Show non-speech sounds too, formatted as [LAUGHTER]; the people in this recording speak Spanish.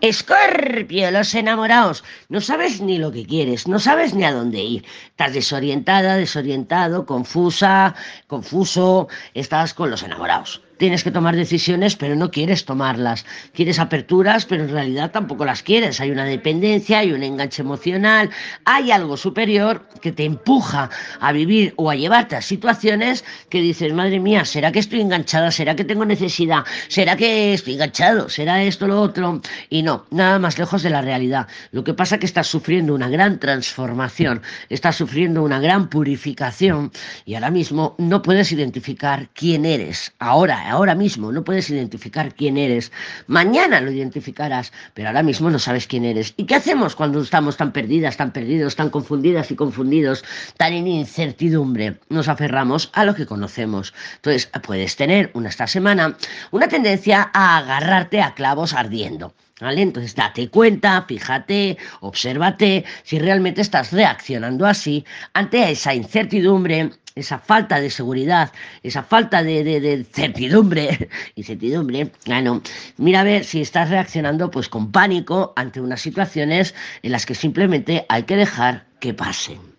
Escorpio, los enamorados. No sabes ni lo que quieres, no sabes ni a dónde ir. Estás desorientada, desorientado, confusa, confuso. Estás con los enamorados tienes que tomar decisiones, pero no quieres tomarlas. Quieres aperturas, pero en realidad tampoco las quieres. Hay una dependencia, hay un enganche emocional, hay algo superior que te empuja a vivir o a llevarte a situaciones que dices, madre mía, ¿será que estoy enganchada? ¿Será que tengo necesidad? ¿Será que estoy enganchado? ¿Será esto lo otro? Y no, nada más lejos de la realidad. Lo que pasa es que estás sufriendo una gran transformación, estás sufriendo una gran purificación y ahora mismo no puedes identificar quién eres. Ahora, ahora mismo no puedes identificar quién eres. Mañana lo identificarás, pero ahora mismo no sabes quién eres. ¿Y qué hacemos cuando estamos tan perdidas, tan perdidos, tan confundidas y confundidos, tan en incertidumbre? Nos aferramos a lo que conocemos. Entonces, puedes tener una, esta semana una tendencia a agarrarte a clavos ardiendo. ¿Vale? Entonces date cuenta, fíjate, obsérvate si realmente estás reaccionando así ante esa incertidumbre, esa falta de seguridad, esa falta de, de, certidumbre, [LAUGHS] incertidumbre, bueno, mira a ver si estás reaccionando pues con pánico ante unas situaciones en las que simplemente hay que dejar que pasen.